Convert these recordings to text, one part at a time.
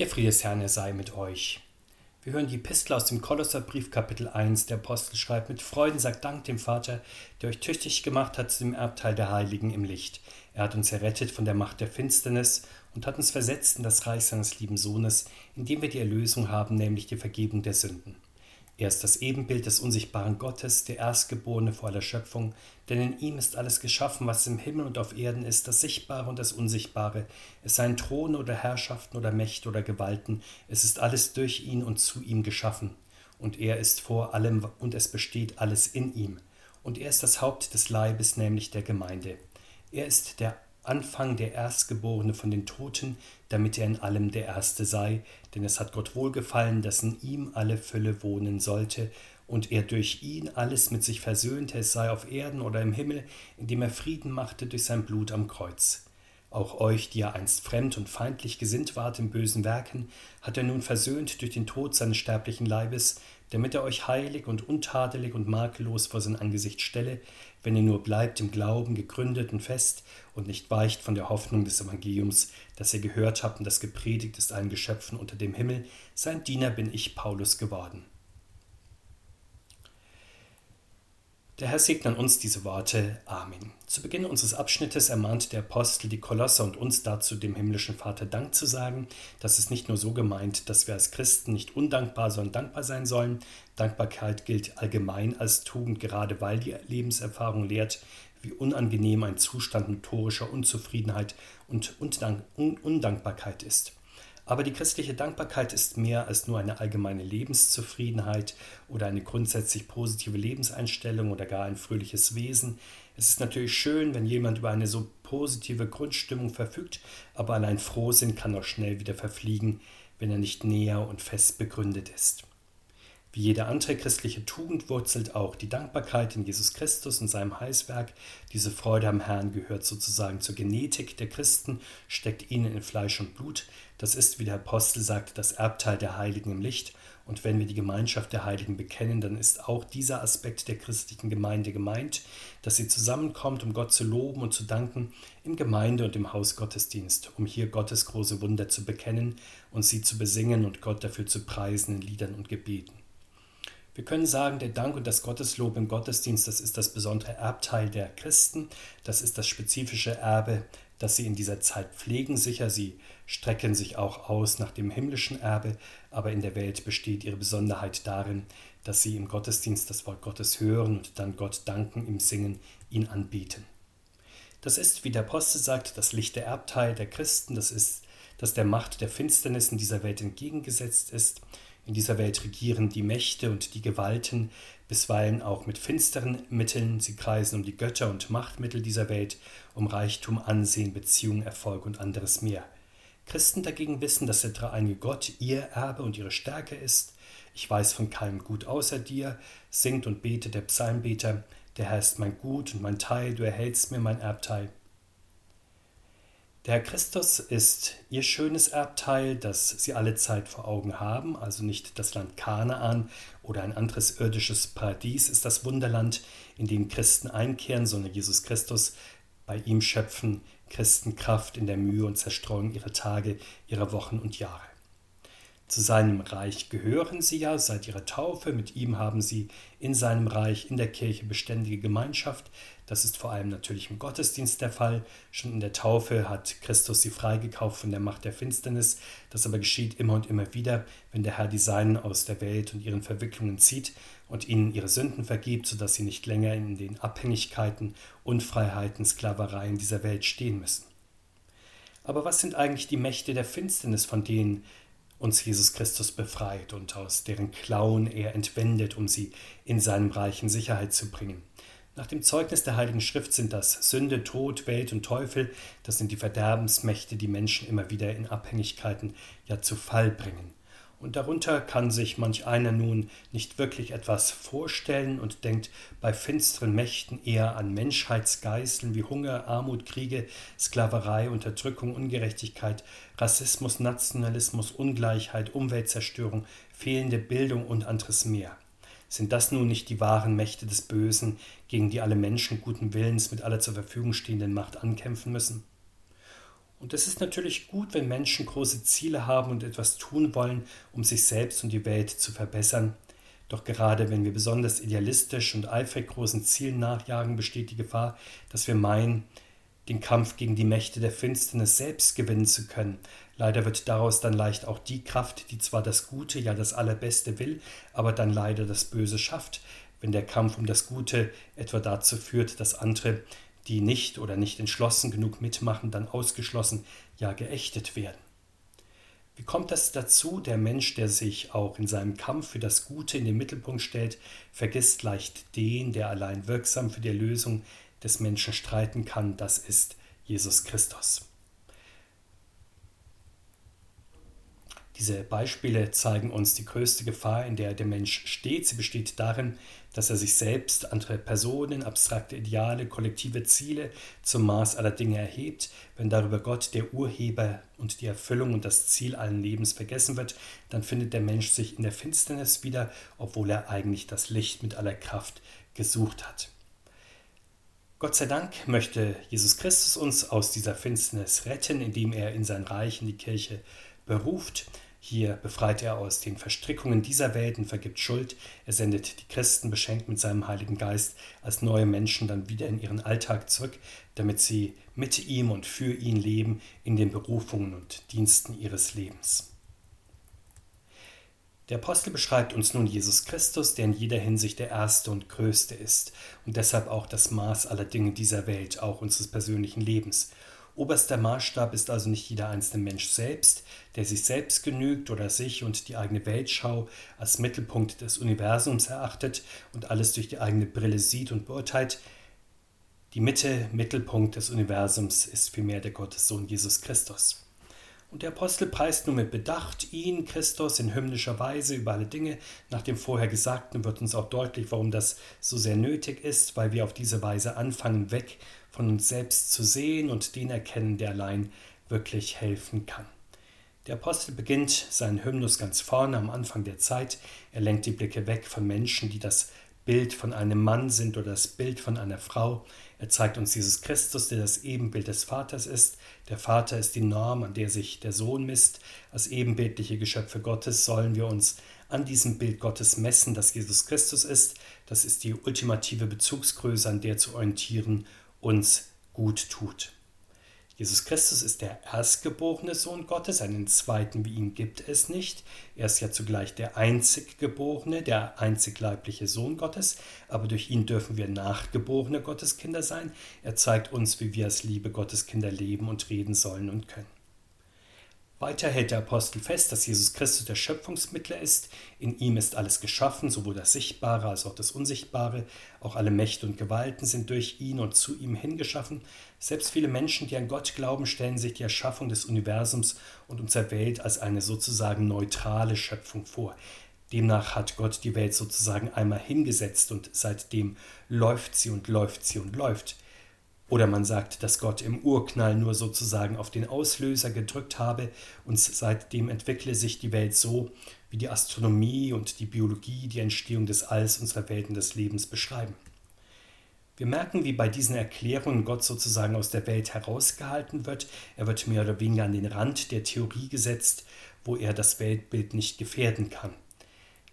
Der Friede des Herrn, er sei mit euch. Wir hören die Epistel aus dem Kolosserbrief, Kapitel 1. Der Apostel schreibt: Mit Freuden sagt Dank dem Vater, der euch tüchtig gemacht hat zu dem Erbteil der Heiligen im Licht. Er hat uns errettet von der Macht der Finsternis und hat uns versetzt in das Reich seines lieben Sohnes, indem wir die Erlösung haben, nämlich die Vergebung der Sünden. Er ist das Ebenbild des unsichtbaren Gottes, der Erstgeborene vor aller Schöpfung, denn in ihm ist alles geschaffen, was im Himmel und auf Erden ist, das Sichtbare und das Unsichtbare, es seien Throne oder Herrschaften oder Mächte oder Gewalten, es ist alles durch ihn und zu ihm geschaffen. Und er ist vor allem und es besteht alles in ihm. Und er ist das Haupt des Leibes, nämlich der Gemeinde. Er ist der Anfang der Erstgeborene von den Toten, damit er in allem der Erste sei, denn es hat Gott wohlgefallen, dass in ihm alle Fülle wohnen sollte, und er durch ihn alles mit sich versöhnte, es sei auf Erden oder im Himmel, indem er Frieden machte durch sein Blut am Kreuz. Auch euch, die ihr einst fremd und feindlich gesinnt wart in bösen Werken, hat er nun versöhnt durch den Tod seines sterblichen Leibes, damit er euch heilig und untadelig und makellos vor sein Angesicht stelle, wenn ihr nur bleibt im Glauben gegründet und fest und nicht weicht von der Hoffnung des Evangeliums, das ihr gehört habt und das gepredigt ist allen Geschöpfen unter dem Himmel, sein Diener bin ich Paulus geworden. Der Herr segne an uns diese Worte. Amen. Zu Beginn unseres Abschnittes ermahnt der Apostel die Kolosser und uns dazu, dem himmlischen Vater Dank zu sagen. Das ist nicht nur so gemeint, dass wir als Christen nicht undankbar, sondern dankbar sein sollen. Dankbarkeit gilt allgemein als Tugend, gerade weil die Lebenserfahrung lehrt, wie unangenehm ein Zustand notorischer Unzufriedenheit und Undankbarkeit ist. Aber die christliche Dankbarkeit ist mehr als nur eine allgemeine Lebenszufriedenheit oder eine grundsätzlich positive Lebenseinstellung oder gar ein fröhliches Wesen. Es ist natürlich schön, wenn jemand über eine so positive Grundstimmung verfügt, aber allein Frohsinn kann auch schnell wieder verfliegen, wenn er nicht näher und fest begründet ist. Wie jede andere christliche Tugend wurzelt auch die Dankbarkeit in Jesus Christus und seinem Heilswerk. Diese Freude am Herrn gehört sozusagen zur Genetik der Christen, steckt ihnen in Fleisch und Blut. Das ist, wie der Apostel sagt, das Erbteil der Heiligen im Licht. Und wenn wir die Gemeinschaft der Heiligen bekennen, dann ist auch dieser Aspekt der christlichen Gemeinde gemeint, dass sie zusammenkommt, um Gott zu loben und zu danken im Gemeinde- und im Hausgottesdienst, um hier Gottes große Wunder zu bekennen und sie zu besingen und Gott dafür zu preisen in Liedern und Gebeten. Wir können sagen, der Dank und das Gotteslob im Gottesdienst, das ist das besondere Erbteil der Christen, das ist das spezifische Erbe, das sie in dieser Zeit pflegen. Sicher, sie strecken sich auch aus nach dem himmlischen Erbe, aber in der Welt besteht ihre Besonderheit darin, dass sie im Gottesdienst das Wort Gottes hören und dann Gott danken, im Singen, ihn anbieten. Das ist, wie der Apostel sagt, das Licht der Erbteil der Christen, das ist, das der Macht der Finsternis in dieser Welt entgegengesetzt ist. In dieser Welt regieren die Mächte und die Gewalten, bisweilen auch mit finsteren Mitteln. Sie kreisen um die Götter und Machtmittel dieser Welt, um Reichtum, Ansehen, Beziehung, Erfolg und anderes mehr. Christen dagegen wissen, dass der dreieinige Gott ihr Erbe und ihre Stärke ist. Ich weiß von keinem Gut außer dir, singt und betet der Psalmbeter. Der Herr ist mein Gut und mein Teil, du erhältst mir mein Erbteil. Der Christus ist ihr schönes Erbteil, das sie alle Zeit vor Augen haben, also nicht das Land Kanaan oder ein anderes irdisches Paradies ist das Wunderland, in dem Christen einkehren, sondern Jesus Christus. Bei ihm schöpfen Christen Kraft in der Mühe und Zerstreuung ihrer Tage, ihrer Wochen und Jahre. Zu seinem Reich gehören sie ja seit ihrer Taufe. Mit ihm haben sie in seinem Reich, in der Kirche beständige Gemeinschaft. Das ist vor allem natürlich im Gottesdienst der Fall. Schon in der Taufe hat Christus sie freigekauft von der Macht der Finsternis. Das aber geschieht immer und immer wieder, wenn der Herr die Seinen aus der Welt und ihren Verwicklungen zieht und ihnen ihre Sünden vergibt, sodass sie nicht länger in den Abhängigkeiten, Unfreiheiten, Sklavereien dieser Welt stehen müssen. Aber was sind eigentlich die Mächte der Finsternis, von denen uns Jesus Christus befreit und aus deren Klauen er entwendet, um sie in seinem Reich in Sicherheit zu bringen. Nach dem Zeugnis der Heiligen Schrift sind das Sünde, Tod, Welt und Teufel, das sind die Verderbensmächte, die Menschen immer wieder in Abhängigkeiten ja zu Fall bringen. Und darunter kann sich manch einer nun nicht wirklich etwas vorstellen und denkt bei finsteren Mächten eher an Menschheitsgeißeln wie Hunger, Armut, Kriege, Sklaverei, Unterdrückung, Ungerechtigkeit, Rassismus, Nationalismus, Ungleichheit, Umweltzerstörung, fehlende Bildung und anderes mehr. Sind das nun nicht die wahren Mächte des Bösen, gegen die alle Menschen guten Willens mit aller zur Verfügung stehenden Macht ankämpfen müssen? Und es ist natürlich gut, wenn Menschen große Ziele haben und etwas tun wollen, um sich selbst und die Welt zu verbessern. Doch gerade wenn wir besonders idealistisch und eifrig großen Zielen nachjagen, besteht die Gefahr, dass wir meinen, den Kampf gegen die Mächte der Finsternis selbst gewinnen zu können. Leider wird daraus dann leicht auch die Kraft, die zwar das Gute, ja das Allerbeste will, aber dann leider das Böse schafft, wenn der Kampf um das Gute etwa dazu führt, dass andere, die nicht oder nicht entschlossen genug mitmachen, dann ausgeschlossen, ja geächtet werden. Wie kommt das dazu? Der Mensch, der sich auch in seinem Kampf für das Gute in den Mittelpunkt stellt, vergisst leicht den, der allein wirksam für die Erlösung des Menschen streiten kann, das ist Jesus Christus. Diese Beispiele zeigen uns die größte Gefahr, in der der Mensch steht. Sie besteht darin, dass er sich selbst, andere Personen, abstrakte Ideale, kollektive Ziele zum Maß aller Dinge erhebt. Wenn darüber Gott, der Urheber und die Erfüllung und das Ziel allen Lebens vergessen wird, dann findet der Mensch sich in der Finsternis wieder, obwohl er eigentlich das Licht mit aller Kraft gesucht hat. Gott sei Dank möchte Jesus Christus uns aus dieser Finsternis retten, indem er in sein Reich, in die Kirche beruft. Hier befreit er aus den Verstrickungen dieser Welt und vergibt Schuld. Er sendet die Christen beschenkt mit seinem Heiligen Geist als neue Menschen dann wieder in ihren Alltag zurück, damit sie mit ihm und für ihn leben in den Berufungen und Diensten ihres Lebens. Der Apostel beschreibt uns nun Jesus Christus, der in jeder Hinsicht der Erste und Größte ist und deshalb auch das Maß aller Dinge dieser Welt, auch unseres persönlichen Lebens. Oberster Maßstab ist also nicht jeder einzelne Mensch selbst, der sich selbst genügt oder sich und die eigene Weltschau als Mittelpunkt des Universums erachtet und alles durch die eigene Brille sieht und beurteilt. Die Mitte, Mittelpunkt des Universums ist vielmehr der Gottessohn Jesus Christus. Und der Apostel preist nun mit Bedacht ihn, Christus, in hymnischer Weise über alle Dinge. Nach dem vorher Gesagten wird uns auch deutlich, warum das so sehr nötig ist, weil wir auf diese Weise anfangen, weg von uns selbst zu sehen und den erkennen, der allein wirklich helfen kann. Der Apostel beginnt seinen Hymnus ganz vorne am Anfang der Zeit. Er lenkt die Blicke weg von Menschen, die das Bild von einem Mann sind oder das Bild von einer Frau. Er zeigt uns Jesus Christus, der das Ebenbild des Vaters ist. Der Vater ist die Norm, an der sich der Sohn misst. Als ebenbildliche Geschöpfe Gottes sollen wir uns an diesem Bild Gottes messen, das Jesus Christus ist. Das ist die ultimative Bezugsgröße, an der zu orientieren uns gut tut. Jesus Christus ist der erstgeborene Sohn Gottes, einen zweiten wie ihn gibt es nicht. Er ist ja zugleich der einziggeborene, der einzig leibliche Sohn Gottes, aber durch ihn dürfen wir nachgeborene Gotteskinder sein. Er zeigt uns, wie wir als liebe Gotteskinder leben und reden sollen und können. Weiter hält der Apostel fest, dass Jesus Christus der Schöpfungsmittler ist. In ihm ist alles geschaffen, sowohl das Sichtbare als auch das Unsichtbare. Auch alle Mächte und Gewalten sind durch ihn und zu ihm hingeschaffen. Selbst viele Menschen, die an Gott glauben, stellen sich die Erschaffung des Universums und unserer Welt als eine sozusagen neutrale Schöpfung vor. Demnach hat Gott die Welt sozusagen einmal hingesetzt und seitdem läuft sie und läuft sie und läuft. Oder man sagt, dass Gott im Urknall nur sozusagen auf den Auslöser gedrückt habe und seitdem entwickle sich die Welt so, wie die Astronomie und die Biologie die Entstehung des Alls unserer Welt und des Lebens beschreiben. Wir merken, wie bei diesen Erklärungen Gott sozusagen aus der Welt herausgehalten wird. Er wird mehr oder weniger an den Rand der Theorie gesetzt, wo er das Weltbild nicht gefährden kann.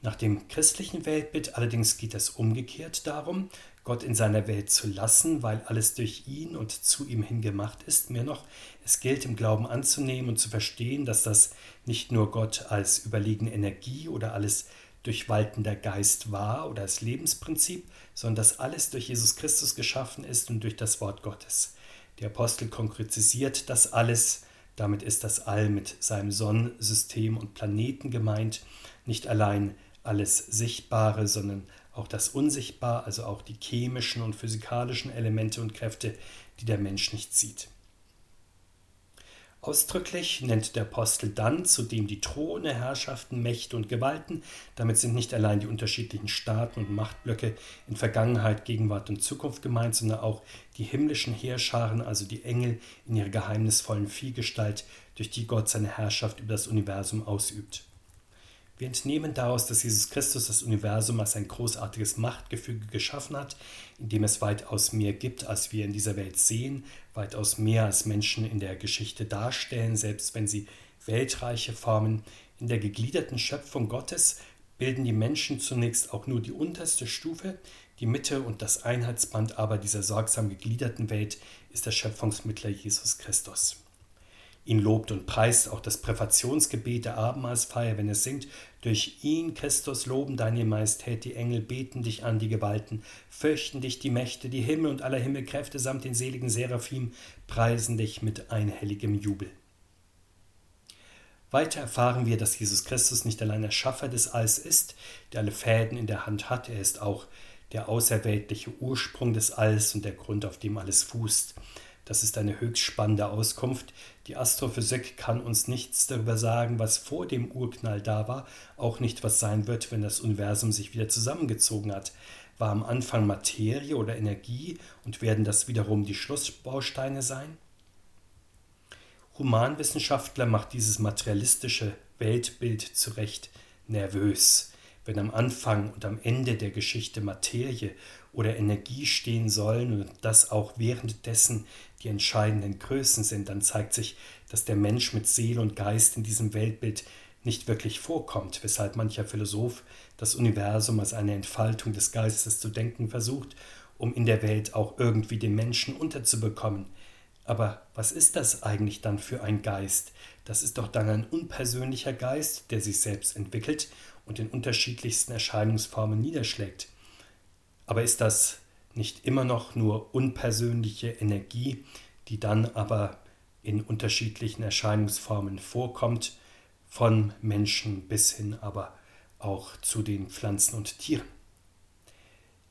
Nach dem christlichen Weltbild allerdings geht es umgekehrt darum, Gott in seiner Welt zu lassen, weil alles durch ihn und zu ihm hin gemacht ist. Mehr noch, es gilt im Glauben anzunehmen und zu verstehen, dass das nicht nur Gott als überlegene Energie oder alles durchwaltender Geist war oder als Lebensprinzip, sondern dass alles durch Jesus Christus geschaffen ist und durch das Wort Gottes. Der Apostel konkretisiert das alles, damit ist das All mit seinem Sonnensystem und Planeten gemeint, nicht allein alles Sichtbare, sondern auch das Unsichtbar, also auch die chemischen und physikalischen Elemente und Kräfte, die der Mensch nicht sieht. Ausdrücklich nennt der Apostel dann zudem die Throne, Herrschaften, Mächte und Gewalten. Damit sind nicht allein die unterschiedlichen Staaten und Machtblöcke in Vergangenheit, Gegenwart und Zukunft gemeint, sondern auch die himmlischen Heerscharen, also die Engel in ihrer geheimnisvollen Vielgestalt, durch die Gott seine Herrschaft über das Universum ausübt. Wir entnehmen daraus, dass Jesus Christus das Universum als ein großartiges Machtgefüge geschaffen hat, in dem es weitaus mehr gibt, als wir in dieser Welt sehen, weitaus mehr als Menschen in der Geschichte darstellen, selbst wenn sie weltreiche formen. In der gegliederten Schöpfung Gottes bilden die Menschen zunächst auch nur die unterste Stufe, die Mitte und das Einheitsband aber dieser sorgsam gegliederten Welt ist der Schöpfungsmittler Jesus Christus. Ihn lobt und preist auch das Präfationsgebet der Abendmahlsfeier, wenn es singt, durch ihn, Christus, loben deine Majestät, die Engel beten dich an, die Gewalten, fürchten dich die Mächte, die Himmel und aller Himmelkräfte samt den seligen Seraphim preisen dich mit einhelligem Jubel. Weiter erfahren wir, dass Jesus Christus nicht allein der Schaffer des Alls ist, der alle Fäden in der Hand hat, er ist auch der außerweltliche Ursprung des Alls und der Grund, auf dem alles fußt. Das ist eine höchst spannende Auskunft. Die Astrophysik kann uns nichts darüber sagen, was vor dem Urknall da war, auch nicht, was sein wird, wenn das Universum sich wieder zusammengezogen hat. War am Anfang Materie oder Energie und werden das wiederum die Schlussbausteine sein? Humanwissenschaftler macht dieses materialistische Weltbild zu Recht nervös. Wenn am Anfang und am Ende der Geschichte Materie oder Energie stehen sollen und das auch währenddessen die entscheidenden Größen sind, dann zeigt sich, dass der Mensch mit Seele und Geist in diesem Weltbild nicht wirklich vorkommt, weshalb mancher Philosoph das Universum als eine Entfaltung des Geistes zu denken versucht, um in der Welt auch irgendwie den Menschen unterzubekommen. Aber was ist das eigentlich dann für ein Geist? Das ist doch dann ein unpersönlicher Geist, der sich selbst entwickelt und in unterschiedlichsten Erscheinungsformen niederschlägt. Aber ist das nicht immer noch nur unpersönliche Energie, die dann aber in unterschiedlichen Erscheinungsformen vorkommt, von Menschen bis hin aber auch zu den Pflanzen und Tieren?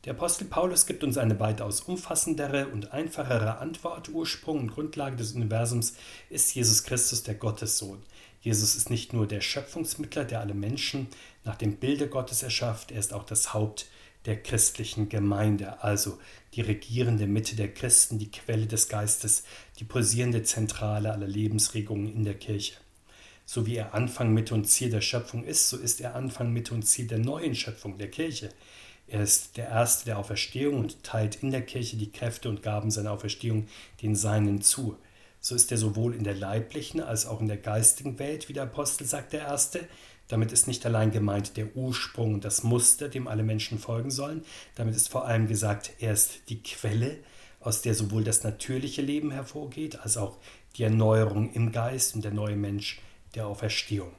Der Apostel Paulus gibt uns eine weitaus umfassendere und einfachere Antwort. Ursprung und Grundlage des Universums ist Jesus Christus, der Gottessohn. Jesus ist nicht nur der Schöpfungsmittler, der alle Menschen nach dem Bilde Gottes erschafft, er ist auch das Haupt der christlichen Gemeinde, also die regierende Mitte der Christen, die Quelle des Geistes, die pulsierende Zentrale aller Lebensregungen in der Kirche. So wie er Anfang, Mitte und Ziel der Schöpfung ist, so ist er Anfang, Mitte und Ziel der neuen Schöpfung der Kirche. Er ist der Erste der Auferstehung und teilt in der Kirche die Kräfte und Gaben seiner Auferstehung den Seinen zu. So ist er sowohl in der leiblichen als auch in der geistigen Welt, wie der Apostel sagt, der Erste. Damit ist nicht allein gemeint der Ursprung und das Muster, dem alle Menschen folgen sollen. Damit ist vor allem gesagt, er ist die Quelle, aus der sowohl das natürliche Leben hervorgeht, als auch die Erneuerung im Geist und der neue Mensch der Auferstehung.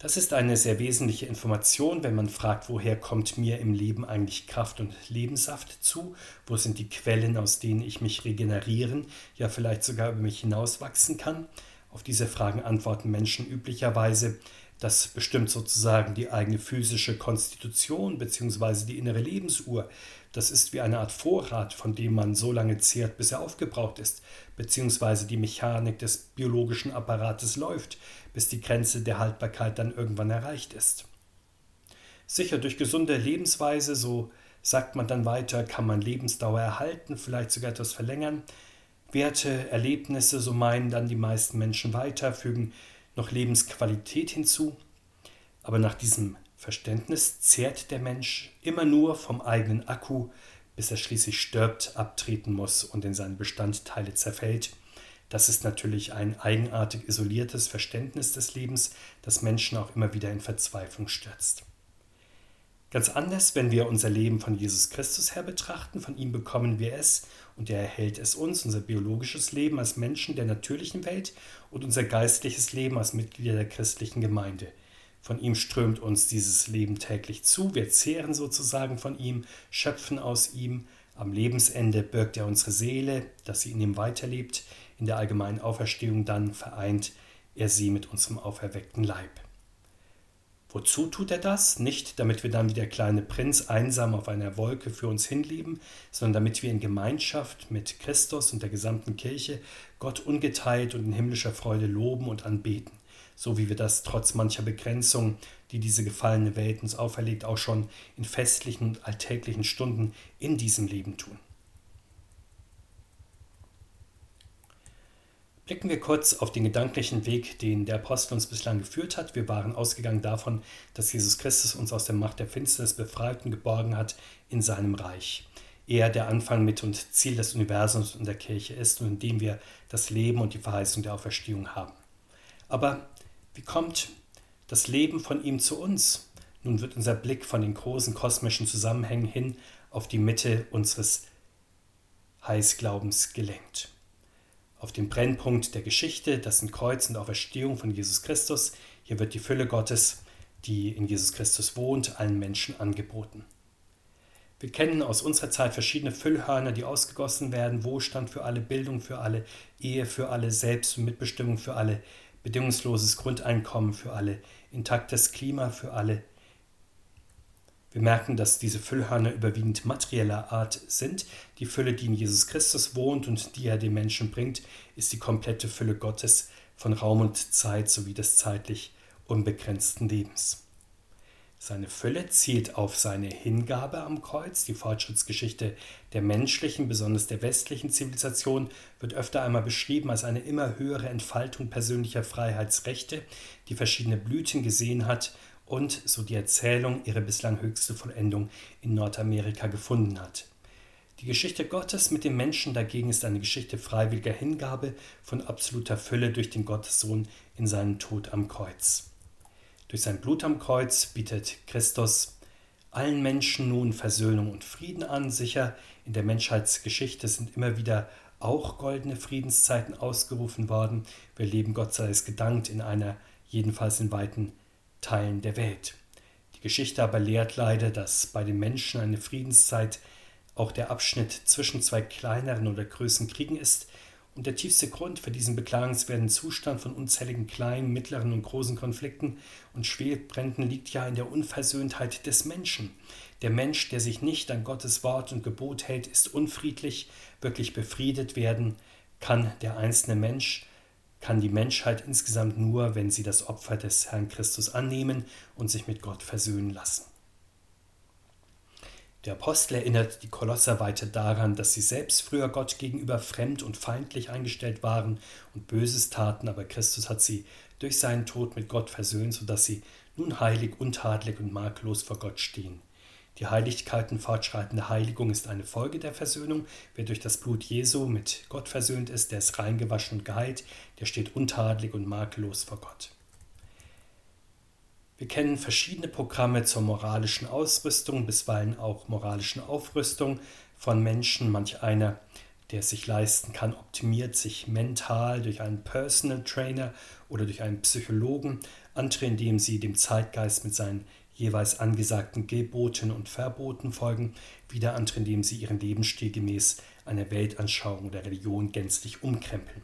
Das ist eine sehr wesentliche Information, wenn man fragt, woher kommt mir im Leben eigentlich Kraft und Lebenssaft zu? Wo sind die Quellen, aus denen ich mich regenerieren, ja vielleicht sogar über mich hinauswachsen kann? Auf diese Fragen antworten Menschen üblicherweise, das bestimmt sozusagen die eigene physische Konstitution bzw. die innere Lebensuhr. Das ist wie eine Art Vorrat, von dem man so lange zehrt, bis er aufgebraucht ist, beziehungsweise die Mechanik des biologischen Apparates läuft, bis die Grenze der Haltbarkeit dann irgendwann erreicht ist. Sicher, durch gesunde Lebensweise, so sagt man dann weiter, kann man Lebensdauer erhalten, vielleicht sogar etwas verlängern. Werte, Erlebnisse, so meinen dann die meisten Menschen weiter, fügen noch Lebensqualität hinzu. Aber nach diesem Verständnis zehrt der Mensch immer nur vom eigenen Akku, bis er schließlich stirbt, abtreten muss und in seine Bestandteile zerfällt das ist natürlich ein eigenartig isoliertes Verständnis des Lebens, das Menschen auch immer wieder in Verzweiflung stürzt. Ganz anders, wenn wir unser Leben von Jesus Christus her betrachten, von ihm bekommen wir es und er erhält es uns, unser biologisches Leben als Menschen der natürlichen Welt und unser geistliches Leben als Mitglieder der christlichen Gemeinde. Von ihm strömt uns dieses Leben täglich zu, wir zehren sozusagen von ihm, schöpfen aus ihm, am Lebensende birgt er unsere Seele, dass sie in ihm weiterlebt, in der allgemeinen Auferstehung dann vereint er sie mit unserem auferweckten Leib. Wozu tut er das? Nicht, damit wir dann wie der kleine Prinz einsam auf einer Wolke für uns hinleben, sondern damit wir in Gemeinschaft mit Christus und der gesamten Kirche Gott ungeteilt und in himmlischer Freude loben und anbeten, so wie wir das trotz mancher Begrenzung, die diese gefallene Welt uns auferlegt, auch schon in festlichen und alltäglichen Stunden in diesem Leben tun. Blicken wir kurz auf den gedanklichen Weg, den der Apostel uns bislang geführt hat. Wir waren ausgegangen davon, dass Jesus Christus uns aus der Macht der Finsternis befreit und geborgen hat in seinem Reich. Er der Anfang, Mitte und Ziel des Universums und der Kirche ist und in dem wir das Leben und die Verheißung der Auferstehung haben. Aber wie kommt das Leben von ihm zu uns? Nun wird unser Blick von den großen kosmischen Zusammenhängen hin auf die Mitte unseres Heißglaubens gelenkt auf den Brennpunkt der Geschichte, das sind Kreuz und Auferstehung von Jesus Christus. Hier wird die Fülle Gottes, die in Jesus Christus wohnt, allen Menschen angeboten. Wir kennen aus unserer Zeit verschiedene Füllhörner, die ausgegossen werden, Wohlstand für alle, Bildung für alle, Ehe für alle, Selbst- und Mitbestimmung für alle, bedingungsloses Grundeinkommen für alle, intaktes Klima für alle, wir merken, dass diese Füllhörner überwiegend materieller Art sind. Die Fülle, die in Jesus Christus wohnt und die er den Menschen bringt, ist die komplette Fülle Gottes von Raum und Zeit sowie des zeitlich unbegrenzten Lebens. Seine Fülle zielt auf seine Hingabe am Kreuz. Die Fortschrittsgeschichte der menschlichen, besonders der westlichen Zivilisation, wird öfter einmal beschrieben als eine immer höhere Entfaltung persönlicher Freiheitsrechte, die verschiedene Blüten gesehen hat und, so die Erzählung, ihre bislang höchste Vollendung in Nordamerika gefunden hat. Die Geschichte Gottes mit dem Menschen dagegen ist eine Geschichte freiwilliger Hingabe von absoluter Fülle durch den Gottessohn in seinen Tod am Kreuz. Durch sein Blut am Kreuz bietet Christus allen Menschen nun Versöhnung und Frieden an. Sicher, in der Menschheitsgeschichte sind immer wieder auch goldene Friedenszeiten ausgerufen worden. Wir leben Gott sei es gedankt in einer jedenfalls in weiten Teilen der Welt. Die Geschichte aber lehrt leider, dass bei den Menschen eine Friedenszeit auch der Abschnitt zwischen zwei kleineren oder größeren Kriegen ist und der tiefste Grund für diesen beklagenswerten Zustand von unzähligen kleinen, mittleren und großen Konflikten und Schwelbränden liegt ja in der Unversöhntheit des Menschen. Der Mensch, der sich nicht an Gottes Wort und Gebot hält, ist unfriedlich, wirklich befriedet werden kann der einzelne Mensch kann die Menschheit insgesamt nur, wenn sie das Opfer des Herrn Christus annehmen und sich mit Gott versöhnen lassen. Der Apostel erinnert die Kolosser weiter daran, dass sie selbst früher Gott gegenüber fremd und feindlich eingestellt waren und Böses taten, aber Christus hat sie durch seinen Tod mit Gott versöhnt, sodass sie nun heilig, untadelig und makellos vor Gott stehen. Die Heiligkeit und fortschreitende Heiligung ist eine Folge der Versöhnung. Wer durch das Blut Jesu mit Gott versöhnt ist, der ist reingewaschen und geheilt, der steht untadelig und makellos vor Gott. Wir kennen verschiedene Programme zur moralischen Ausrüstung, bisweilen auch moralischen Aufrüstung von Menschen. Manch einer, der es sich leisten kann, optimiert sich mental durch einen Personal Trainer oder durch einen Psychologen. Andere, indem sie dem Zeitgeist mit seinen jeweils angesagten Geboten und Verboten folgen, wieder andere, indem sie ihren Lebensstil gemäß einer Weltanschauung oder Religion gänzlich umkrempeln.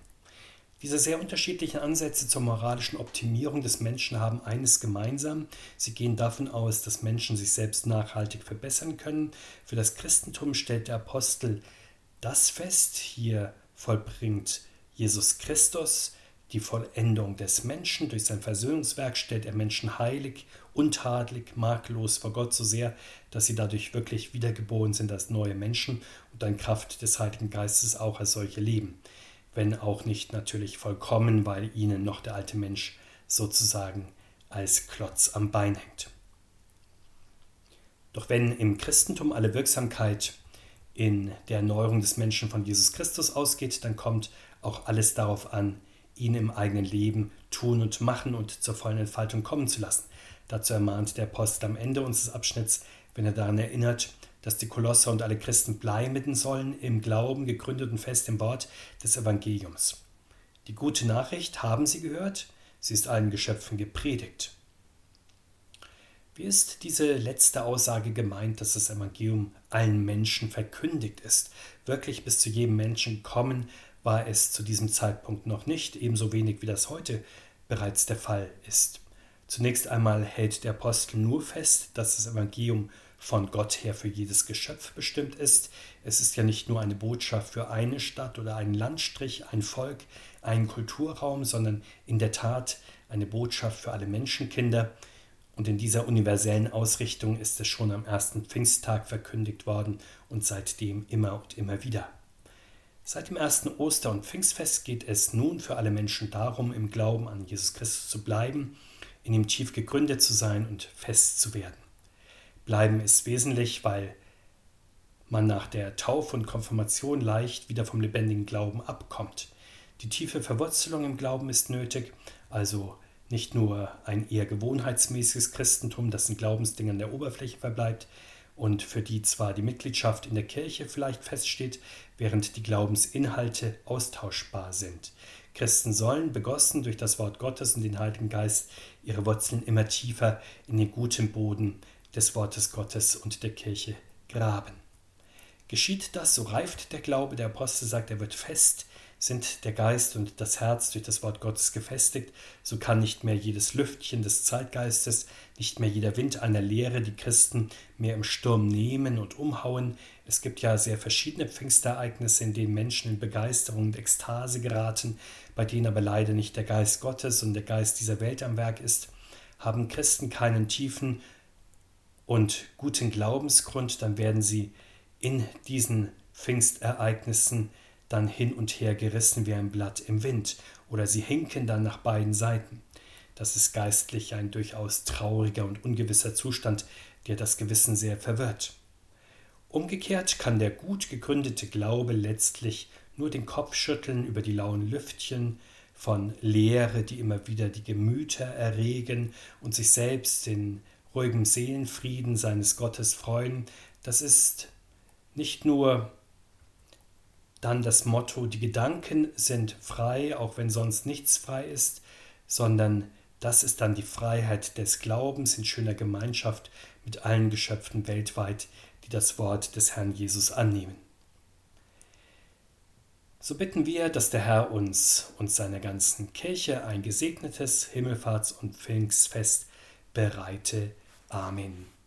Diese sehr unterschiedlichen Ansätze zur moralischen Optimierung des Menschen haben eines gemeinsam. Sie gehen davon aus, dass Menschen sich selbst nachhaltig verbessern können. Für das Christentum stellt der Apostel das fest. Hier vollbringt Jesus Christus die Vollendung des Menschen. Durch sein Versöhnungswerk stellt er Menschen heilig, untadelig, makellos vor Gott so sehr, dass sie dadurch wirklich wiedergeboren sind als neue Menschen und an Kraft des Heiligen Geistes auch als solche leben. Wenn auch nicht natürlich vollkommen, weil ihnen noch der alte Mensch sozusagen als Klotz am Bein hängt. Doch wenn im Christentum alle Wirksamkeit in der Erneuerung des Menschen von Jesus Christus ausgeht, dann kommt auch alles darauf an, ihn im eigenen Leben tun und machen und zur vollen Entfaltung kommen zu lassen. Dazu ermahnt der Apostel am Ende unseres Abschnitts, wenn er daran erinnert, dass die Kolosser und alle Christen bleiben sollen im Glauben, gegründet und fest im Wort des Evangeliums. Die gute Nachricht haben sie gehört, sie ist allen Geschöpfen gepredigt. Wie ist diese letzte Aussage gemeint, dass das Evangelium allen Menschen verkündigt ist, wirklich bis zu jedem Menschen kommen, war es zu diesem Zeitpunkt noch nicht, ebenso wenig wie das heute bereits der Fall ist. Zunächst einmal hält der Apostel nur fest, dass das Evangelium von Gott her für jedes Geschöpf bestimmt ist. Es ist ja nicht nur eine Botschaft für eine Stadt oder einen Landstrich, ein Volk, einen Kulturraum, sondern in der Tat eine Botschaft für alle Menschenkinder. Und in dieser universellen Ausrichtung ist es schon am ersten Pfingsttag verkündigt worden und seitdem immer und immer wieder. Seit dem ersten Oster- und Pfingstfest geht es nun für alle Menschen darum, im Glauben an Jesus Christus zu bleiben, in ihm tief gegründet zu sein und fest zu werden. Bleiben ist wesentlich, weil man nach der Taufe und Konfirmation leicht wieder vom lebendigen Glauben abkommt. Die tiefe Verwurzelung im Glauben ist nötig, also nicht nur ein eher gewohnheitsmäßiges Christentum, das in Glaubensdingen an der Oberfläche verbleibt und für die zwar die Mitgliedschaft in der Kirche vielleicht feststeht, während die Glaubensinhalte austauschbar sind. Christen sollen, begossen durch das Wort Gottes und den Heiligen Geist, ihre Wurzeln immer tiefer in den guten Boden des Wortes Gottes und der Kirche graben. Geschieht das, so reift der Glaube, der Apostel sagt, er wird fest, sind der Geist und das Herz durch das Wort Gottes gefestigt, so kann nicht mehr jedes Lüftchen des Zeitgeistes, nicht mehr jeder Wind einer Lehre die Christen mehr im Sturm nehmen und umhauen. Es gibt ja sehr verschiedene Pfingstereignisse, in denen Menschen in Begeisterung und Ekstase geraten, bei denen aber leider nicht der Geist Gottes und der Geist dieser Welt am Werk ist. Haben Christen keinen tiefen und guten Glaubensgrund, dann werden sie in diesen Pfingstereignissen dann hin und her gerissen wie ein Blatt im Wind, oder sie hinken dann nach beiden Seiten. Das ist geistlich ein durchaus trauriger und ungewisser Zustand, der das Gewissen sehr verwirrt. Umgekehrt kann der gut gegründete Glaube letztlich nur den Kopf schütteln über die lauen Lüftchen von Lehre, die immer wieder die Gemüter erregen und sich selbst in ruhigem Seelenfrieden seines Gottes freuen. Das ist nicht nur dann das Motto, die Gedanken sind frei, auch wenn sonst nichts frei ist, sondern das ist dann die Freiheit des Glaubens in schöner Gemeinschaft mit allen Geschöpfen weltweit, die das Wort des Herrn Jesus annehmen. So bitten wir, dass der Herr uns und seiner ganzen Kirche ein gesegnetes Himmelfahrts- und Pfingstfest bereite. Amen.